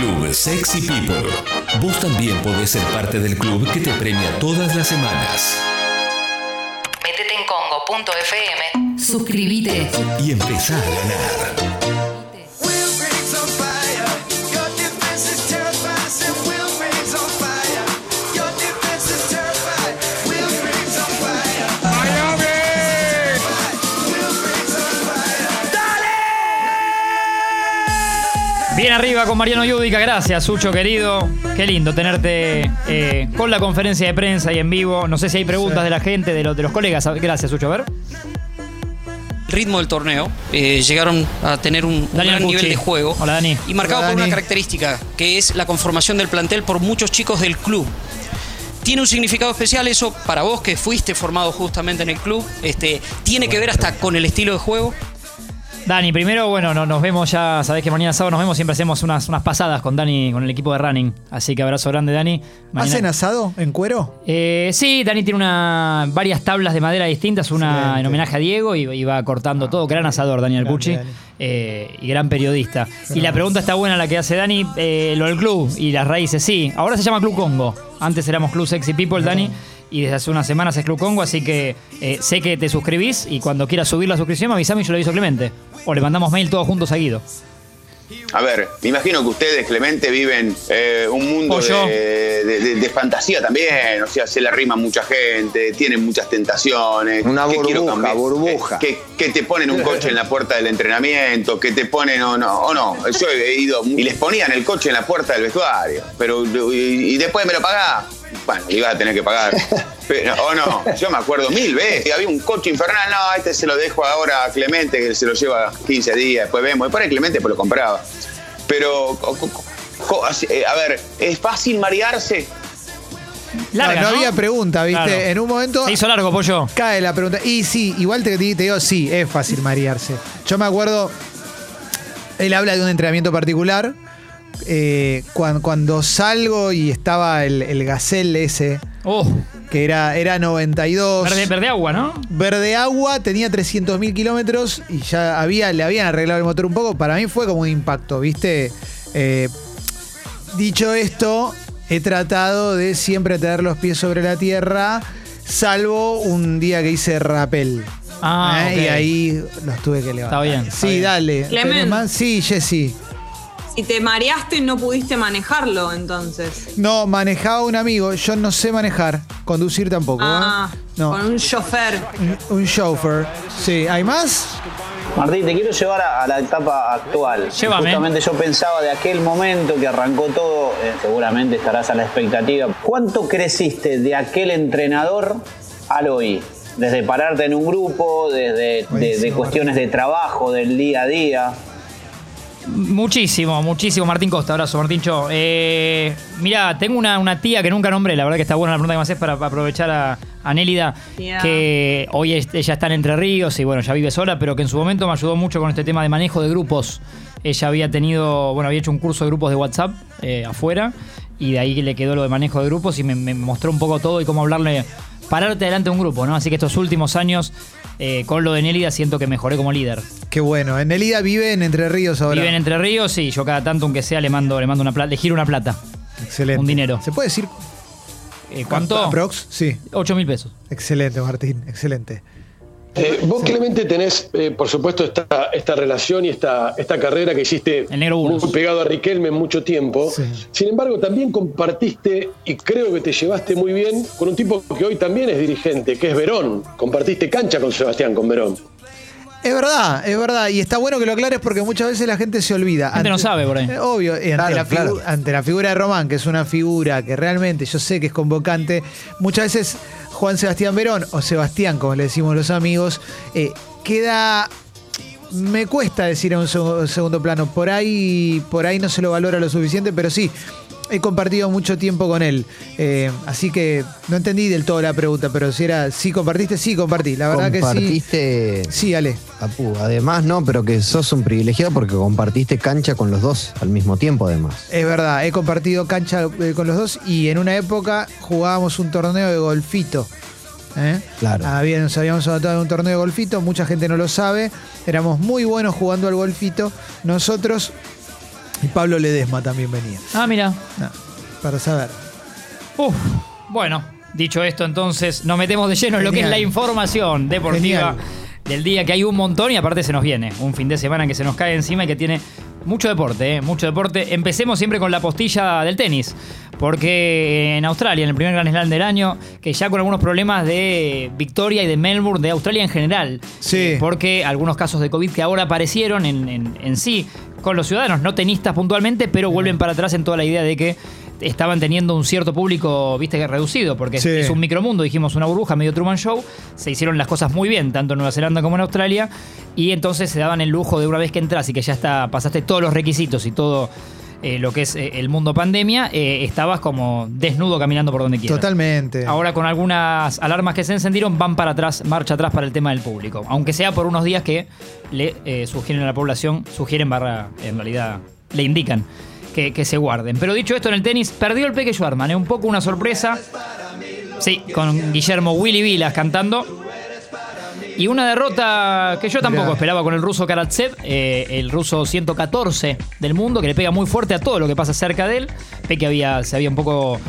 Club Sexy People. Vos también podés ser parte del club que te premia todas las semanas. Métete en congo.fm. Suscríbete. Y empezá a ganar. Arriba con Mariano Yudica, gracias Sucho querido. Qué lindo tenerte eh, con la conferencia de prensa y en vivo. No sé si hay preguntas de la gente, de los, de los colegas. Gracias Sucho, a ver. ritmo del torneo, eh, llegaron a tener un, gran nivel de juego Hola, Dani. y marcado Hola, por una característica que es la conformación del plantel por muchos chicos del club. Tiene un significado especial eso para vos que fuiste formado justamente en el club. Este, tiene que ver hasta con el estilo de juego. Dani, primero, bueno, no- nos vemos ya, sabés que mañana sábado nos vemos, siempre hacemos unas, unas pasadas con Dani, con el equipo de running. Así que abrazo grande, Dani. Mañana- ¿Hacen asado en cuero? Eh, sí, Dani tiene una, varias tablas de madera distintas, una Excelente. en homenaje a Diego y, y va cortando todo. Gran asador, Daniel Pucci, Dani. eh, y gran periodista. Y la pregunta está buena la que hace Dani, eh, lo del club y las raíces, sí. Ahora se llama Club Congo. Antes éramos Club Sexy People, Dani. Y desde hace unas semanas es Club Congo, así que eh, sé que te suscribís y cuando quieras subir la suscripción me avisame y yo le aviso a Clemente. O le mandamos mail todos juntos a Guido. A ver, me imagino que ustedes, Clemente, viven eh, un mundo de, de- de- de fantasía también. O sea, se le rima a mucha gente, tienen muchas tentaciones. Una ¿Qué quiero burbuja, burbuja. Que, te ponen un coche en la puerta del entrenamiento, que te ponen o no, o no. Yo he ido y les ponían el coche en la puerta del vestuario. Pero, y, y después me lo pagás. Bueno, le ibas a tener que pagar. O no, yo me acuerdo mil veces. Había un coche infernal, no, este se lo dejo ahora a Clemente, que se lo lleva 15 días, después vemos. Después el Clemente pues lo compraba. Pero, eh, a ver, ¿es fácil marearse? Larga, no, ¿no? había pregunta, ¿viste? Claro. En un momento Se hizo largo, pollo. cae la pregunta. Y sí, igual te, te digo, sí, es fácil marearse. Yo me acuerdo, él habla de un entrenamiento particular. Eh, cuan- cuando, salgo y estaba el, el Gazelle ese, Oh, que era, era 92. verde, verde agua, ¿no? Verde Agua tenía 300.000 kilómetros y ya había, le habían arreglado el motor un poco. Para mí fue como un impacto, ¿viste? Eh, dicho esto, he tratado de siempre tener los pies sobre la tierra, salvo un día que hice rappel. Ah, ¿eh? Y ahí los tuve que levantar. Está bien, está Sí, bien. dale. Clemen. ¿Tenés más? Sí, Jessy. Si te mareaste no pudiste manejarlo, entonces. No, manejaba un amigo. Yo no sé manejar. Conducir tampoco. ¿eh? Ah, No. con un chofer. Un, un chauffeur. Sí, ¿hay más? Martín, te quiero llevar a, a la etapa actual. Llévame. Justamente yo pensaba de aquel momento que arrancó todo, eh, seguramente estarás a la expectativa. ¿Cuánto creciste de aquel entrenador al hoy? Desde pararte en un grupo, desde de, cuestiones de trabajo, del día a día. Muchísimo, muchísimo. Martín Costa, abrazo, Martín Cho. Eh, mira, tengo una, una tía que nunca nombré, la verdad que está buena la pregunta que me haces para, para aprovechar a, a Nélida, que hoy es- ella está en Entre Ríos y bueno, ya vive sola, pero que en su momento me ayudó mucho con este tema de manejo de grupos. Ella había tenido, bueno, había hecho un curso de grupos de WhatsApp eh, afuera y de ahí le quedó lo de manejo de grupos y me, me mostró un poco todo y cómo hablarle, pararte delante de un grupo, ¿no? Así que estos últimos años, eh, con lo de Nélida, siento que mejoré como líder. Qué bueno. En Elida vive en Entre Ríos ahora. Vive en Entre Ríos y yo cada tanto, aunque sea, le mando, le mando una plata, le giro una plata. Excelente. un dinero. ¿Se puede decir Eh, ¿Cuánto? Aprox? Sí. 8 mil pesos. Excelente, Martín. Excelente. Eh, vos, Clemente, tenés, eh, por supuesto, esta, esta relación y esta, esta carrera que hiciste muy pegado a Riquelme mucho tiempo. Sí. Sin embargo, también compartiste, y creo que te llevaste muy bien, con un tipo que hoy también es dirigente, que es Verón. Compartiste cancha con Sebastián, con Verón. Es verdad, es verdad. Y está bueno que lo aclares porque muchas veces la gente se olvida. La gente no sabe por ahí. Eh, Obvio, y ante, Claro, la figu- claro. ante la figura de Román, que es una figura que realmente yo sé que es convocante, muchas veces Juan Sebastián Verón, o Sebastián, como le decimos los amigos, eh, queda. Me cuesta decir en un seg- segundo plano. Por ahí, por ahí no se lo valora lo suficiente, pero sí. He compartido mucho tiempo con él. Eh, así que no entendí del todo la pregunta, pero si era, sí compartiste, sí compartí. La verdad que sí. compartiste, Sí, Ale. Apu, además no, pero que sos un privilegiado porque compartiste cancha con los dos al mismo tiempo además. Es verdad, he compartido cancha eh, con los dos y en una época jugábamos un torneo de golfito. ¿eh? Claro. Había- nos habíamos anotado en un torneo de golfito, mucha gente no lo sabe. Éramos muy buenos jugando al golfito. Nosotros Y Pablo Ledesma también venía. Ah, mira. No, para saber. Uf, bueno, dicho esto, entonces nos metemos de lleno en lo que es la información deportiva Genial. del día, que hay un montón y aparte se nos viene un fin de semana que se nos cae encima y que tiene mucho deporte, ¿eh? mucho deporte. Empecemos siempre con la postilla del tenis, porque en Australia, en el primer Grand Slam del año, que ya con algunos problemas de Victoria y de Melbourne, de Australia en general, Sí. eh, porque algunos casos de COVID que ahora aparecieron en, en- en sí con los ciudadanos, no tenistas puntualmente, pero vuelven para atrás en toda la idea de que estaban teniendo un cierto público, viste, que reducido, porque es- Sí. es un micromundo, dijimos una burbuja, medio Truman Show, se hicieron las cosas muy bien, tanto en Nueva Zelanda como en Australia, y entonces se daban el lujo de una vez que entras y que ya está, pasaste todos los requisitos y todo eh, lo que es eh, el mundo pandemia, eh, estabas como desnudo caminando por donde quieras. Totalmente. Ahora con algunas alarmas que se encendieron van para atrás, marcha atrás para el tema del público. Aunque sea por unos días que le eh, sugieren a la población, sugieren barra, en realidad le indican que, que se guarden. Pero dicho esto en el tenis, perdió el Peque Schwarman, ¿eh? un poco una sorpresa. Sí, con Guillermo Willy Vilas cantando. Y una derrota que yo tampoco Mirá. esperaba con el ruso Karatsev, eh, el ruso 114 del mundo, que le pega muy fuerte a todo lo que pasa cerca de él. Peque había, se había un poco.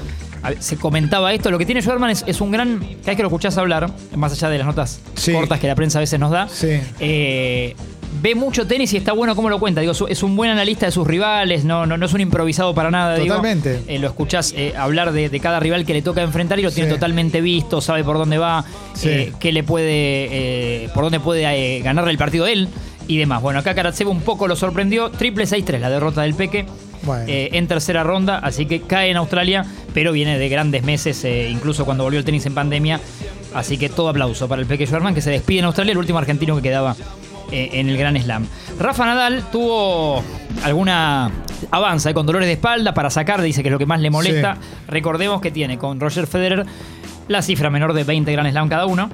Se comentaba esto. Lo que tiene Schwarman es, es un gran. Cada vez que lo escuchás hablar, más allá de las notas Sí. cortas que la prensa a veces nos da, Sí. eh, ve mucho tenis y está bueno cómo lo cuenta. Digo, es un buen analista de sus rivales, no, no, no es un improvisado para nada. digo. Totalmente. Eh, lo escuchás eh, hablar de, de cada rival que le toca enfrentar y lo tiene totalmente visto, sabe por dónde va, Sí. eh, qué le puede, por dónde puede ganarle el partido él y demás. Bueno, acá Karatsev un poco lo sorprendió. Triple 6-3, la derrota del Peque. Bueno. eh, en tercera ronda, así que cae en Australia, pero viene de grandes meses, eh, incluso cuando volvió el tenis en pandemia. Así que todo aplauso para el Peque Schwarman, que se despide en Australia, el último argentino que quedaba en el Gran Slam. Rafa Nadal tuvo alguna avanza eh, con dolores de espalda para sacar, dice que es lo que más le molesta. Recordemos que tiene con Roger Federer la cifra menor de 20 Gran Slam cada uno.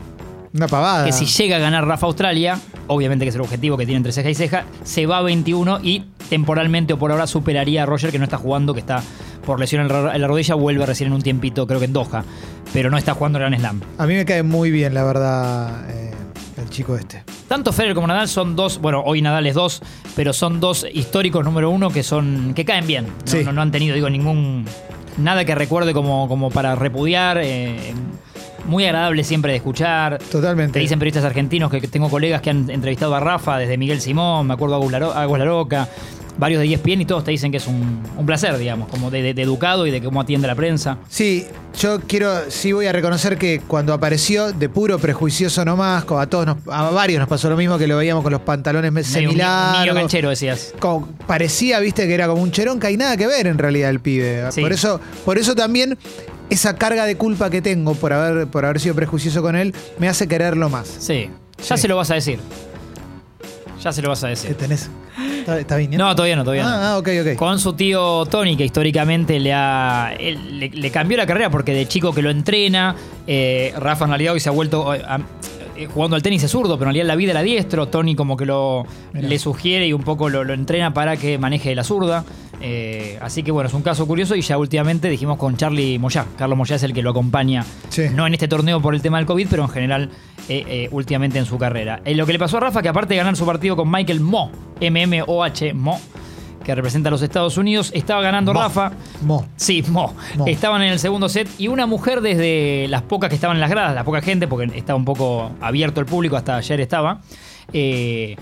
Una pavada. Que si llega a ganar Rafa Australia, obviamente que es el objetivo que tiene entre ceja y ceja, se va a 21 y temporalmente o por ahora superaría a Roger que no está jugando, que está por lesión en la en la rodilla, vuelve recién en un tiempito, creo que en Doha, pero no está jugando el Gran Slam. A mí me cae muy bien, la verdad, eh, el chico este. Tanto Federer como Nadal son dos, bueno, hoy Nadal es dos, pero son dos históricos número uno que son que caen bien. No, Sí. no, no han tenido, digo, ningún nada que recuerde como, como para repudiar. eh, muy agradable siempre de escuchar. Totalmente. Te dicen periodistas argentinos que, tengo colegas que han entrevistado a Rafa, desde Miguel Simón, me acuerdo a Agus Laroca, varios de ESPN y todos te dicen que es un, un placer, digamos, como de, de- de educado y de cómo atiende la prensa. Sí, yo quiero, sí voy a reconocer que cuando apareció, de puro prejuicioso nomás, a todos, nos- a varios nos pasó lo mismo que lo veíamos con los pantalones Medio un, un semilargos. canchero, decías. como parecía, viste, que era como un cherón, que hay nada que ver en realidad el pibe. Sí. Por eso, por eso también esa carga de culpa que tengo por haber, por haber sido prejuicioso con él, me hace quererlo más. Sí, ya Sí. se lo vas a decir. Ya se lo vas a ¿Qué decir. tenés? ¿Está, está viniendo? No, todavía no, todavía no. Ah, ah, ok, ok. Con su tío Tony, que históricamente le ha. él- le, le cambió la carrera porque de chico que lo entrena. eh, Rafa en realidad hoy se ha vuelto. eh, a- eh, jugando al tenis es zurdo, pero en realidad la vida era diestro. Tony como que lo Mirá. le sugiere y un poco lo, lo entrena para que maneje la zurda. Eh, así que bueno, es un caso curioso y ya últimamente dijimos con Charlie Moyá. Carlos Moyá es el que lo acompaña. Sí. No en este torneo por el tema del COVID, pero en general eh, eh, últimamente en su carrera. Eh, lo que le pasó a Rafa, que aparte de ganar su partido con Michael Mo, M-M-O-H, Mo, que representa a los Estados Unidos, estaba ganando Mo. Rafa. Mo. Sí, Mo. Mo. Estaban en el segundo set y una mujer desde las pocas que estaban en las gradas, la poca gente, porque estaba un poco abierto el público, hasta ayer estaba, eh,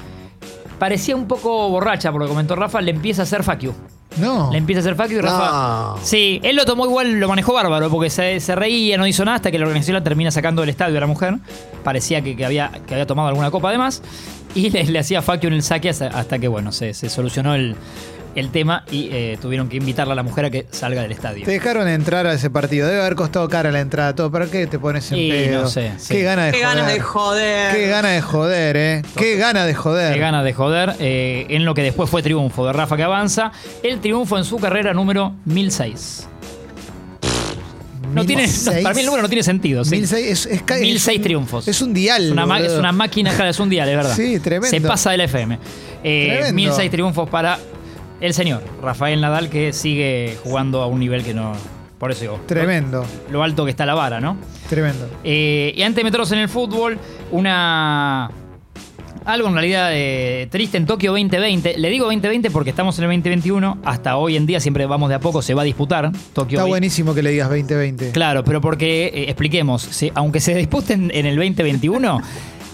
parecía un poco borracha, por lo que comentó Rafa, le empieza a hacer fuck you. No. Le empieza a hacer fuck you y Rafa... No. Sí, él lo tomó igual, lo manejó bárbaro, porque se, se reía, no hizo nada hasta que la organización la termina sacando del estadio a la mujer. Parecía que, que había, que había tomado alguna copa además. Y le, le hacía you en el saque hasta, hasta que, bueno, se, se solucionó el, el tema y eh, tuvieron que invitarla a la mujer a que salga del estadio. Te dejaron entrar a ese partido. Debe haber costado cara la entrada, todo. ¿Para qué te pones en Y pedo? no sé, sí. Qué gana de Qué joder. ganas de joder. Qué gana de joder, eh. Qué gana de joder. Qué gana de joder eh, en lo que después fue triunfo de Rafa que avanza. El triunfo en su carrera número 1006. No tiene, no, 1006. para mí el número no tiene sentido. sí. 1006 es, es, es 1006 un- triunfos. Es un dial. Es una, es una máquina, es un día, de verdad. Sí, tremendo. Se pasa de la FM. Eh, Tremendo. 1006 triunfos para el señor Rafael Nadal, que sigue jugando a un nivel que no. Por eso digo. Tremendo, Lo alto que está la vara, ¿no? tremendo. Eh, y antes de meternos en el fútbol, una Algo en realidad eh, triste en Tokio 2020. Le digo 2020 porque estamos en el 2021. Hasta hoy en día siempre vamos de a poco, se va a disputar Tokio Está 20. buenísimo que le digas 2020. Claro, pero porque, eh, expliquemos, se- aunque se disputen en el 2021,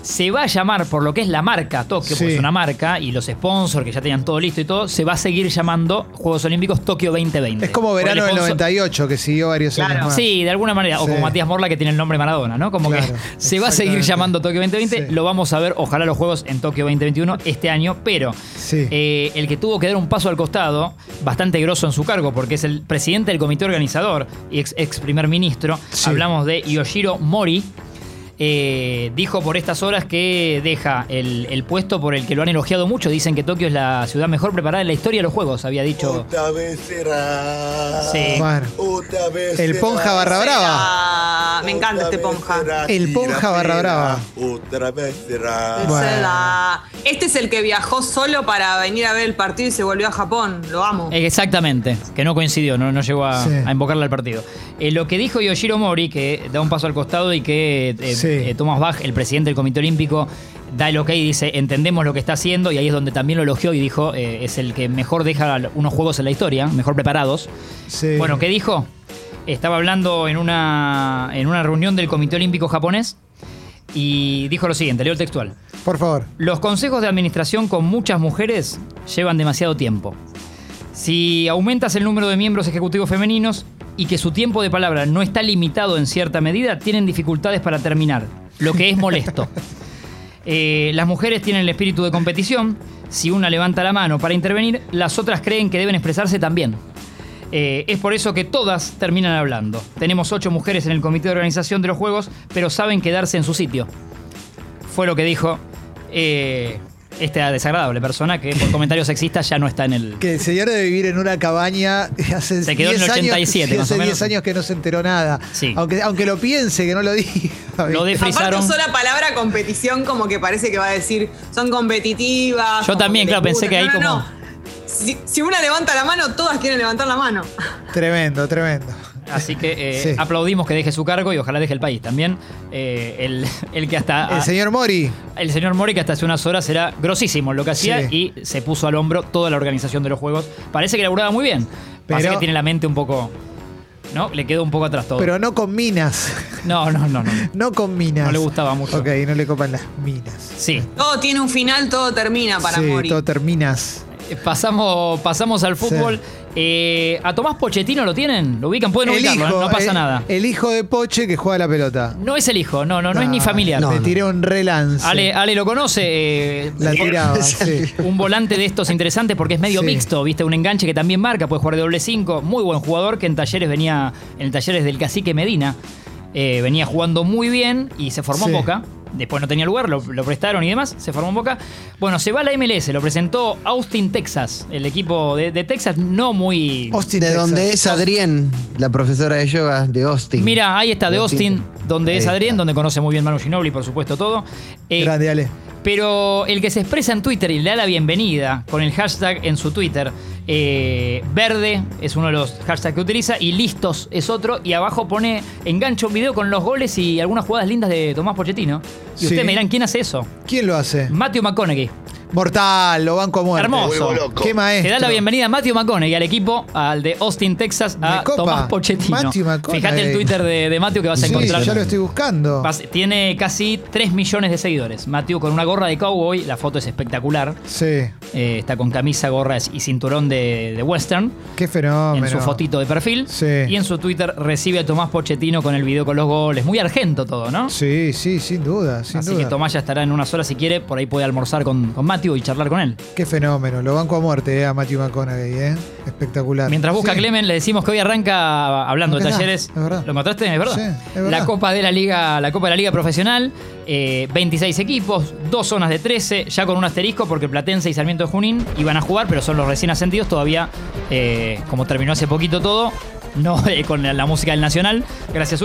se va a llamar por lo que es la marca Tokio, porque es una marca, y los sponsors que ya tenían todo listo y todo, se va a seguir llamando Juegos Olímpicos Tokio 2020. Es como verano del sponsor- 98, que siguió varios años más. Sí, de alguna manera. O como Matías Morla que tiene el nombre Maradona, ¿no? Como Claro, que se va a seguir llamando Tokio 2020. Sí. Lo vamos a ver, ojalá los juegos en Tokio 2021 este año. Pero eh, el que tuvo que dar un paso al costado, bastante grosso en su cargo, porque es el presidente del comité organizador y ex, ex primer ministro. Hablamos de Yoshiro Mori. Eh, dijo por estas horas que deja el, el puesto por el que lo han elogiado mucho. Dicen que Tokio es la ciudad mejor preparada en la historia de los juegos, había dicho. Otra vez será. Sí. Bueno. Otra vez El será. Ponja barra brava. Me encanta este Otra Ponja. será El Ponja tira barra brava. Otra vez será. Bueno. Será. Este es el que viajó solo para venir a ver el partido y se volvió a Japón. Lo amo. Exactamente, que no coincidió, no, no llegó a, Sí. a invocarle al partido. Eh, lo que dijo Yoshiro Mori, que da un paso al costado y que eh, Sí. eh, Thomas Bach, el presidente del Comité Olímpico, da el ok y dice, entendemos lo que está haciendo, y ahí es donde también lo elogió y dijo, eh, es el que mejor deja unos juegos en la historia, mejor preparados. Sí. Bueno, ¿qué dijo? Estaba hablando en una, en una reunión del Comité Olímpico japonés y dijo lo siguiente, leo el textual. Por favor. Los consejos de administración con muchas mujeres llevan demasiado tiempo. Si aumentas el número de miembros ejecutivos femeninos y que su tiempo de palabra no está limitado en cierta medida, tienen dificultades para terminar, lo que es molesto. Eh, las mujeres tienen el espíritu de competición. Si una levanta la mano para intervenir, las otras creen que deben expresarse también. Eh, es por eso que todas terminan hablando. Tenemos ocho mujeres en el comité de organización de los Juegos, pero saben quedarse en su sitio. Fue lo que dijo eh, esta desagradable persona que por comentarios sexistas ya no está en el... Que el señor debe vivir en una cabaña hace Se quedó en 10 el años- 87 sí, más hace o menos. 10 años que no se enteró nada. Sí. Aunque, aunque lo piense, que no lo diga. Lo. Aparte usó la palabra competición como que parece que va a decir son competitivas. Yo también, claro, pensé que ahí No, no, como- no. Si, si una levanta la mano, todas quieren levantar la mano. Tremendo, tremendo. Así que eh, Sí. aplaudimos que deje su cargo y ojalá deje el país también. Eh, el, el que hasta... El señor Mori. El señor Mori, que hasta hace unas horas era grosísimo en lo que hacía Sí. y se puso al hombro toda la organización de los juegos. Parece que laburaba muy bien. Parece Pero- que tiene la mente un poco. ¿No? Le quedó un poco atrás todo. Pero no con minas. no, no, no, no. No con minas. No le gustaba mucho. Ok, no le copan las minas. Sí. Todo tiene un final, todo termina para sí, morir. todo terminas. Eh, Pasamos, pasamos al fútbol. Eh, ¿A Tomás Pochettino lo tienen? ¿Lo ubican? Pueden ubicarlo, ¿eh? no pasa el- nada. El hijo de Poche que juega la pelota. No es el hijo, no, no, no, es ni familiar. Me tiré un relance. Ale, Ale lo conoce. eh, La tiraba, sí. Un volante de estos interesantes porque es medio Sí. mixto, ¿viste? Un enganche que también marca, puede jugar de doble 5. Muy buen jugador que en talleres venía, en el talleres del cacique Medina, eh, venía jugando muy bien y se formó en Sí. Boca. Después no tenía lugar, lo, lo prestaron y demás, se formó en Boca. Bueno, se va a la MLS, lo presentó Austin, Texas, el equipo de, de Texas, no muy... Austin, De Texas. donde es Adrián, la profesora de yoga de Austin. Mira, ahí está, de Austin, donde Ahí es Adrián, está. donde conoce muy bien Manu Ginobili, por supuesto, todo. Eh, Grande, Ale. Pero el que se expresa en Twitter y le da la bienvenida con el hashtag en su Twitter, eh, verde es uno de los hashtags que utiliza y listos es otro. Y abajo pone engancha un video con los goles y algunas jugadas lindas de Tomás Pochettino. Y Sí. ustedes me dirán, ¿quién hace eso? ¿Quién lo hace? Matthew McConaughey. Mortal, lo banco a muerte. Hermoso. Qué maestro. Te da la bienvenida a Matthew McConaughey al equipo, al de Austin, Texas, a. Tomás Pochettino. Matthew McConaughey. Fíjate el Twitter de, de Matthew que vas a Sí, encontrar. ya lo estoy buscando. Vas- Tiene casi 3 millones de seguidores. Matthew con una gorra de cowboy, la foto es espectacular. Sí, Eh, está con camisa, gorra y cinturón de, de western qué fenómeno. en su fotito de perfil. Sí. Y en su Twitter recibe a Tomás Pochettino con el video con los goles. Muy argento todo, ¿no? Sí, sí, sin duda, sin Así duda. que Tomás ya estará en unas horas si quiere. Por ahí puede almorzar con, con Matthew y charlar con él. Qué fenómeno. Lo banco a muerte eh, a Matthew McConaughey, ¿eh? Espectacular. Mientras busca Sí. Clemen, le decimos que hoy arranca hablando de talleres. es verdad. ¿Lo encontraste? Es verdad. Sí, es verdad. La Copa de la Liga, la Copa de la Liga Profesional, eh, 26 equipos, dos zonas de 13, ya con un asterisco porque Platense y Sarmiento de Junín iban a jugar, pero son los recién ascendidos todavía, eh, como terminó hace poquito todo, no eh, con la, la música del Nacional. Gracias,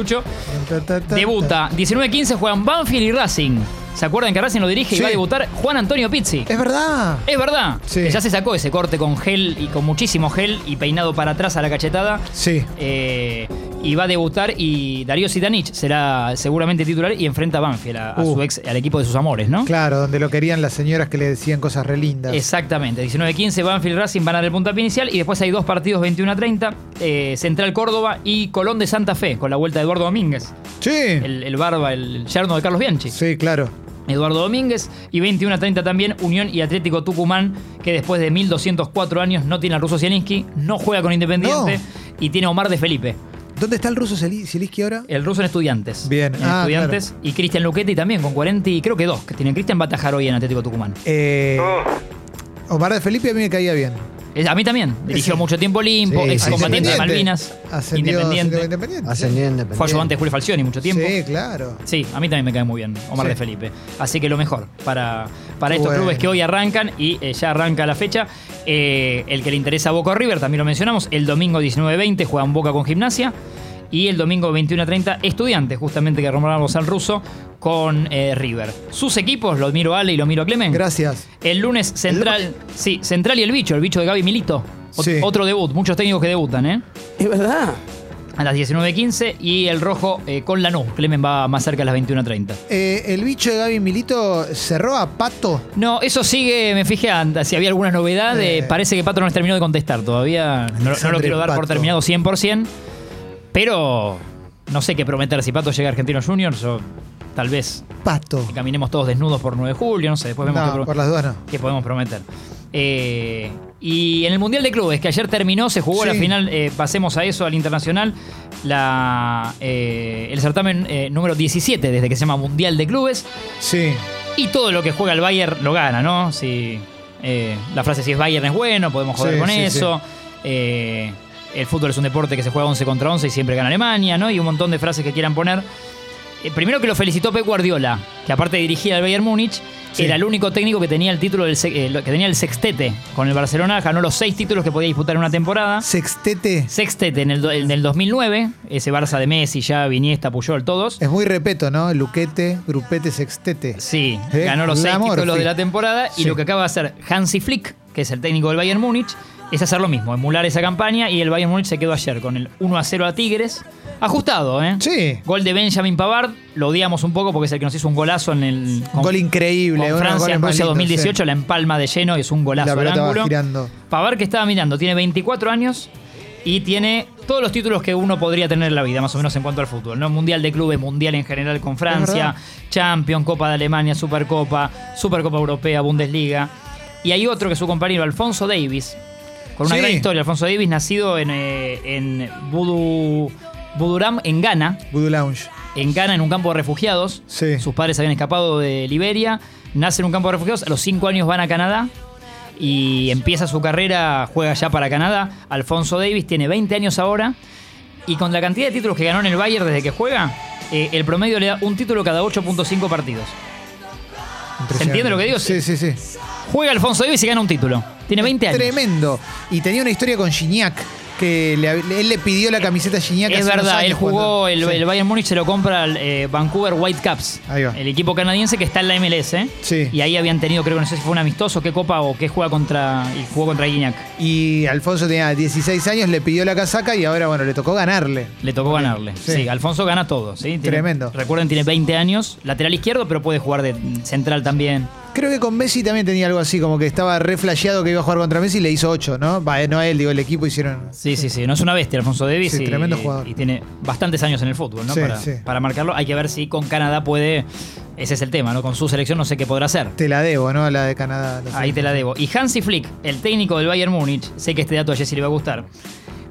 ta, Debuta 19-15, juegan Banfield y Racing. ¿Se acuerdan que Racing lo dirige y va a debutar Juan Antonio Pizzi? Es verdad. Es verdad. Sí. Que ya se sacó ese corte con gel y con muchísimo gel y peinado para atrás a la cachetada. Sí. Eh, y va a debutar y Darío Sitanich será seguramente titular y enfrenta a Banfield, a, a Uh. su ex, al equipo de sus amores, ¿no? Claro, donde lo querían las señoras que le decían cosas re lindas. Exactamente, 19-15 Banfield Racing van a dar el puntapié inicial y después hay dos partidos 21 a 30, eh, Central Córdoba y Colón de Santa Fe, con la vuelta de Eduardo Domínguez, Sí. el, el barba, el yerno de Carlos Bianchi. Sí, claro. Eduardo Domínguez y 21 a 30 también Unión y Atlético Tucumán, que después de 1204 años no tiene al ruso Zielinski, no juega con Independiente y tiene a Omar de Felipe. ¿Dónde está el ruso Zielinski ahora? El ruso en Estudiantes. Bien. En Ah, Estudiantes. Y Cristian Luchetti también con 40 y creo que dos que tienen. Cristian va a atajar hoy en Atlético Tucumán. Eh, Omar de Felipe a mí me caía bien. A mí también. Dirigió mucho tiempo Olimpo, Sí, ex sí, combatiente de Independiente. Malvinas. Ascendió Independiente. Independiente. Ascendió Fue Independiente. ayudante de Julio Falcioni mucho tiempo. Sí, claro. Sí, a mí también me cae muy bien Omar Sí. de Felipe. Así que lo mejor para, para estos bueno. clubes que hoy arrancan y eh, ya arranca la fecha. Eh, el que le interesa a Boca River, también lo mencionamos, el domingo 19-20 juegan Boca con Gimnasia. Y el domingo 21-30, Estudiantes, justamente que nombramos al ruso, con eh, River. Sus equipos, lo miro a Ale y lo miro a Clemen. Gracias. El lunes Central, sí, Central y el bicho, el bicho de Gaby Milito. Ot- Sí. Otro debut, muchos técnicos que debutan, ¿eh? Es verdad. A las 19.15 y el rojo eh, con Lanús. Clemen va más cerca a las 21.30. Eh, el bicho de Gaby Milito cerró a Pato. No, eso sigue, me fijé antes, si había alguna novedad. eh, Eh. parece que Pato no les terminó de contestar todavía. No, no lo quiero dar por terminado 100%, pero no sé qué prometer. Si Pato llega a Argentinos Juniors o tal vez Pato. caminemos todos desnudos por 9 de julio, no sé, después vemos qué, No, por las dudas no. qué podemos prometer. Eh, y en el Mundial de Clubes, que ayer terminó, se jugó Sí. la final, eh, pasemos a eso, al internacional, la, eh, el certamen número 17, desde que se llama Mundial de Clubes. Sí. Y todo lo que juega el Bayern lo gana, ¿no? Si, la frase si es Bayern es bueno, podemos joder Sí, con sí, eso. El fútbol es un deporte que se juega 11 contra 11 y siempre gana Alemania, ¿no? Y un montón de frases que quieran poner. Eh, primero que lo felicitó Pep Guardiola, que aparte de dirigir al Bayern Múnich, Sí. era el único técnico que tenía el título del eh, que tenía el sextete con el Barcelona, ganó los seis títulos que podía disputar en una temporada. Sextete. Sextete en el, do- en el 2009, ese Barça de Messi, ya Iniesta, Puyol, todos. Es muy repeto, ¿no? Luquete, grupete, sextete. Sí, Eh, ganó los seis títulos de la temporada y Sí. lo que acaba de hacer Hansi Flick, que es el técnico del Bayern Múnich, es hacer lo mismo, emular esa campaña y el Bayern Múnich se quedó ayer con el 1 a 0 a Tigres. Ajustado, ¿eh? Sí. Gol de Benjamin Pavard, lo odiamos un poco porque es el que nos hizo un golazo en el Un gol increíble. con Francia en Rusia lindos, 2018, sí. la empalma de lleno, es un golazo La al va ángulo. girando. Pavard que estaba mirando, tiene 24 años y tiene todos los títulos que uno podría tener en la vida, más o menos en cuanto al fútbol, ¿no? Mundial de clubes, mundial en general con Francia. Champions, Copa de Alemania, Supercopa, Supercopa Europea, Bundesliga. Y hay otro que es su compañero, Alfonso Davis, con una Sí. gran historia. Alfonso Davis, nacido en, eh, en Buduram, Ghana, Voodoo Lounge. en Ghana, en un campo de refugiados. Sí. Sus padres habían escapado de Liberia, nace en un campo de refugiados, a los 5 años van a Canadá y empieza su carrera, juega ya para Canadá. Alfonso Davis tiene 20 años ahora y con la cantidad de títulos que ganó en el Bayern desde que juega, eh, el promedio le da un título cada 8.5 partidos. Impresionante. entiende lo que digo? Sí, sí, sí. Juega Alfonso Davis y gana un título. Tiene 20 años. Tremendo. Y tenía una historia con Gignac, que le- él le pidió la camiseta a Gignac Es hace unos verdad, años él jugó, cuando- el, Sí. el Bayern Múnich se lo compra al eh, Vancouver Whitecaps, Ahí va. el equipo canadiense que está en la MLS. Sí. Y ahí habían tenido, creo que no sé si fue un amistoso, qué copa o qué juega contra, y jugó contra Guiñac. Y Alfonso tenía 16 años, le pidió la casaca y ahora, bueno, le tocó ganarle. Le tocó ganarle. Sí. Sí. Alfonso gana todo. ¿sí? Tiene- Tremendo. Recuerden, tiene 20 años, lateral izquierdo, pero puede jugar de central también. Creo que con Messi también tenía algo así, como que estaba re flasheado que iba a jugar contra Messi y le hizo 8, ¿no? Va, no a él, digo, el equipo hicieron. Sí, sí, sí. No es una bestia Alfonso Davis. Sí, y, tremendo jugador. Y tiene bastantes años en el fútbol, ¿no? Sí, para, sí. para marcarlo. Hay que ver si con Canadá puede. Ese es el tema, ¿no? Con su selección no sé qué podrá hacer. Te la debo, ¿no? La de Canadá. la Ahí te la debo. Y Hansi Flick, el técnico del Bayern Múnich, sé que este dato a Jessy le va a gustar.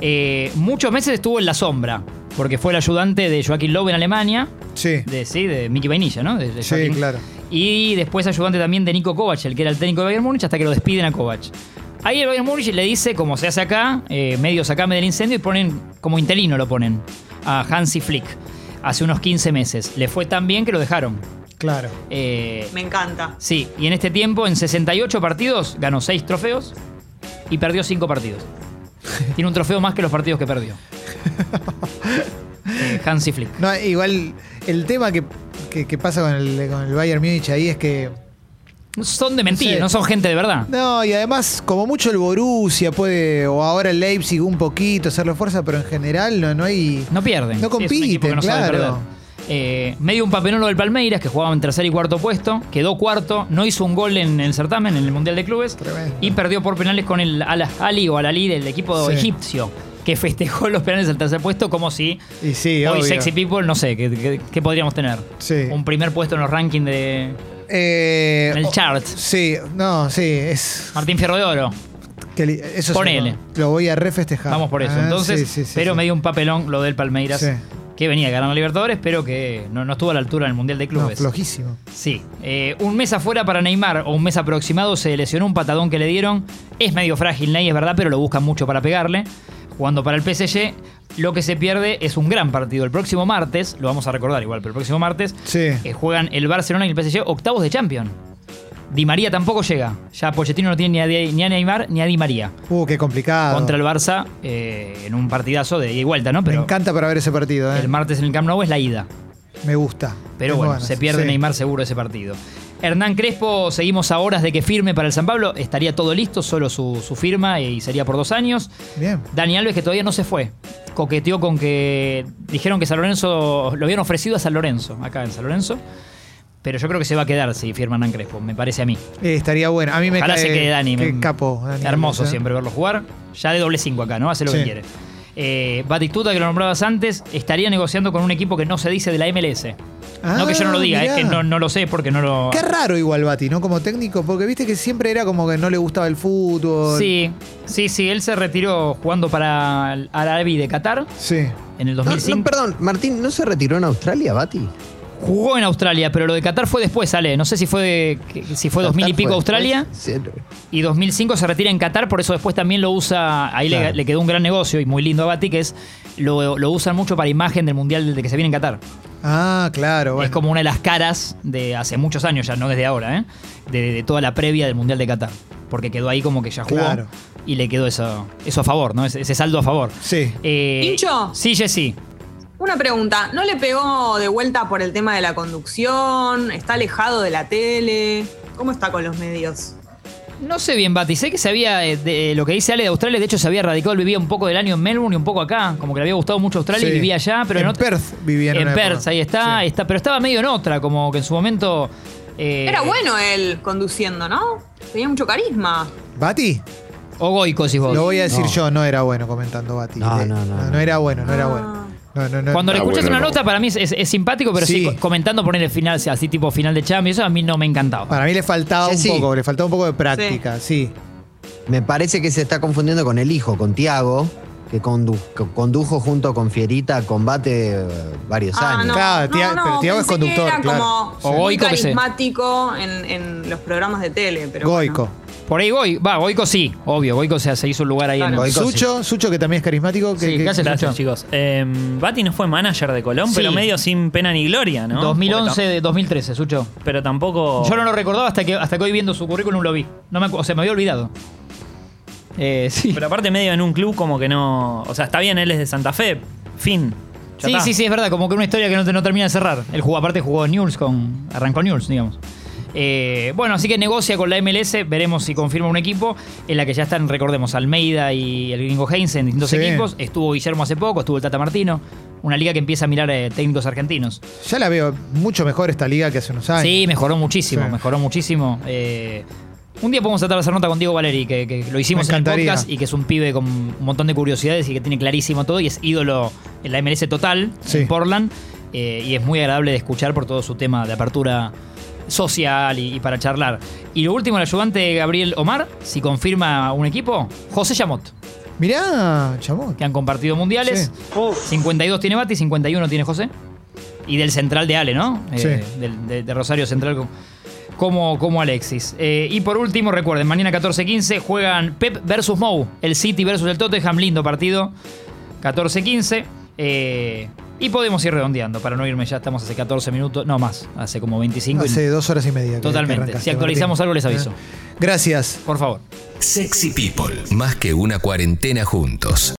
Eh, muchos meses estuvo en la sombra, porque fue el ayudante de Joaquín Lowe en Alemania, Sí, de, sí, de Mickey Vainilla, ¿no? De- de sí, claro. Y después ayudante también de Nico Kovac, el que era el técnico de Bayern Múnich, hasta que lo despiden a Kovac. Ahí el Bayern Múnich le dice, como se hace acá, eh, medio sacame del incendio y ponen, como interino lo ponen, a Hansi Flick, hace unos 15 meses. Le fue tan bien que lo dejaron. Claro. Eh, Me encanta. Sí, y en este tiempo, en 68 partidos, ganó 6 trofeos y perdió 5 partidos. Tiene un trofeo más que los partidos que perdió. Eh, Hansi Flick. No, igual el tema que, que- que pasa con el, con el Bayern Múnich ahí es que Son de mentira, Sí. no son gente de verdad. No, y además, como mucho el Borussia puede, o ahora el Leipzig un poquito, hacerle fuerza, pero en general no, no hay. No pierden. No Sí, es un equipo compiten, que no sabe claro. Eh, medio un papelón del Palmeiras, que jugaba en tercer y cuarto puesto, quedó cuarto, no hizo un gol en el certamen, en el Mundial de Clubes, Tremendo. y perdió por penales con el Al Ali o Al Ali del equipo Sí. egipcio, que festejó los penales del tercer puesto como si Y sí, hoy obvio. Sexy People, no sé, ¿qué, podríamos tener? Sí. Un primer puesto en los rankings de Eh, en el oh, chart. Sí, no, sí, es. Martín Fierro de Oro. que eso sí, lo voy a refestejar. Vamos por eso. Ah, Entonces, pero sí. me dio un papelón lo del Palmeiras, Sí. Que venía ganando Libertadores, pero que no, no estuvo a la altura en el Mundial de No, Clubes. flojísimo. Sí, eh, un mes afuera para Neymar o un mes aproximado se lesionó un patadón que le dieron. Es medio frágil Ney, es verdad, pero lo buscan mucho para pegarle. Jugando para el PSG, lo que se pierde es un gran partido. El próximo martes, lo vamos a recordar igual, pero el próximo martes Sí. eh, juegan el Barcelona y el PSG octavos de Champions. Di María tampoco llega. Ya Pochettino no tiene ni a, Di- ni a Neymar ni a Di María. Uh, qué complicado. Contra el Barça eh, en un partidazo de ida y vuelta, ¿no? Me encanta para ver ese partido, ¿eh? el martes en el Camp Nou es la ida. Me gusta. Pero bueno, ganas. se pierde Sí. Neymar seguro ese partido. Hernán Crespo, seguimos a horas de que firme para el San Pablo. Estaría todo listo, solo su, su firma y sería por dos años. Bien. Dani Alves, que todavía no se fue. Coqueteó con que. Dijeron que San Lorenzo. Lo habían ofrecido a San Lorenzo, acá en San Lorenzo. Pero yo creo que se va a quedar si firma Hernán Crespo, me parece a mí. Eh, estaría bueno. A mí me Ojalá cae. se quede Dani. Qué me- capo. Dani Hermoso ¿eh? siempre verlo jugar. Ya de doble cinco acá, ¿no? Hace lo Sí. que quiere. Eh, Batistuta, que lo nombrabas antes, estaría negociando con un equipo que no se dice de la MLS. no que yo no lo Ah, diga, es mirá. que no, no lo sé porque no lo. Qué raro igual Bati, ¿no? Como técnico, porque viste que siempre era como que no le gustaba el fútbol. Sí, sí, sí. Él se retiró jugando para el Arabi de Qatar Sí. en el No, 2005. no, perdón, Martín, ¿no se retiró en Australia, Bati? Jugó en Australia, pero lo de Qatar fue después, sale. No sé si fue si fue 2000 y pico fue Australia después. Y 2005 se retira en Qatar, por eso después también lo usa. Ahí le- Claro. le, quedó un gran negocio y muy lindo a Bati, que es lo, lo usan mucho para imagen del mundial de que se viene en Qatar. Ah, claro. Bueno. Es como una de las caras de hace muchos años, ya no desde ahora, ¿eh? de, de toda la previa del mundial de Qatar. Porque quedó ahí como que ya jugó Claro. y le quedó eso, eso a favor, ¿no? Ese, ese saldo a favor. Sí. Eh, ¿Pincho? Sí, Jessy. Una pregunta, ¿no le pegó de vuelta por el tema de la conducción? ¿Está alejado de la tele? ¿Cómo está con los medios? No sé bien, Bati. Sé que se había. eh, de- lo que dice Ale de Australia, de hecho, se había radicado. Él vivía un poco del año en Melbourne y un poco acá. Como que le había gustado mucho Australia y Sí. vivía allá, pero en ot- Perth vivía en, En una Perth, época. ahí está, Sí. está. Pero estaba medio en otra, como que en su momento. eh, Era bueno él conduciendo, ¿no? Tenía mucho carisma. ¿Bati? O Goico, si vos. Lo voy a decir No. yo, no era bueno comentando Bati. No, Eh, no, no, no. no. era bueno, no era Ah. bueno. No, no, no. Cuando le Ah, escuchas bueno, una no. nota, para mí es, es- es simpático, pero sí. Sí. co- comentando poner el final, así tipo final de Champions, eso a mí no me encantaba. Para mí le faltaba Sí, un sí. poco, le faltaba un poco de práctica, sí. Me parece que se está confundiendo con el hijo, con Tiago, que condu- que condujo junto con Fierita combate eh, varios Ah, años. no, Claro, no, Tia- no, pero Tiago es conductor, era claro. como O muy Goico carismático en, en los programas de tele. Pero Goico. Por ahí Goico, va, Goico sí, obvio, Goico se, se hizo un lugar ahí en Goico sí. Sucho, Sucho que también es carismático. Que, Sí, que- ¿qué hace Gracias, Sucho? chicos. Eh, Bati no fue manager de Colón, Sí. pero medio sin pena ni gloria, ¿no? 2011, Porque de 2013, Sucho. tam- Pero tampoco. Yo no lo recordaba hasta que, hasta que hoy viendo su currículum lo vi. No me, acu- o sea, me había olvidado. Eh, sí. Pero aparte, medio en un club como que no. O sea, está bien, él es de Santa Fe. Fin. Ya Sí, está. sí, sí, es verdad, como que una historia que no, te- no termina de cerrar. Él jugó, aparte jugó Newell's con. Arrancó Newell's, digamos. Eh, bueno, así que negocia con la MLS, veremos si confirma un equipo en la que ya están, recordemos, Almeida y el gringo Heinz en distintos Sí. equipos. Estuvo Guillermo hace poco, estuvo el Tata Martino. Una liga que empieza a mirar eh, técnicos argentinos. Ya la veo mucho mejor esta liga que hace unos años. Sí, mejoró muchísimo, Sí. mejoró muchísimo. Eh, un día podemos tratar de hacer nota con Diego Valeri, que, que lo hicimos en el podcast y que es un pibe con un montón de curiosidades y que tiene clarísimo todo y es ídolo en la MLS total, Sí. en Portland. y es muy agradable de escuchar por todo su tema de apertura social y, y para charlar. Y lo último, el ayudante Gabriel Omar, si confirma un equipo, José Yamot, Mirá, chamón. que han compartido mundiales. 52 tiene Bati, 51 tiene José. Y del central de Ale, ¿no? Eh, Sí. del- de, de Rosario Central como, como Alexis. Eh, y por último, recuerden, mañana 14-15 juegan Pep versus Mou. El City versus el Tottenham, lindo partido. 14-15. Eh, y podemos ir redondeando para no irme ya. Estamos hace 14 minutos, no más, hace como 25. y- Hace dos horas y media. que- Totalmente. si actualizamos Martín. algo, les aviso. Gracias. Por favor. Sexy People, más que una cuarentena juntos.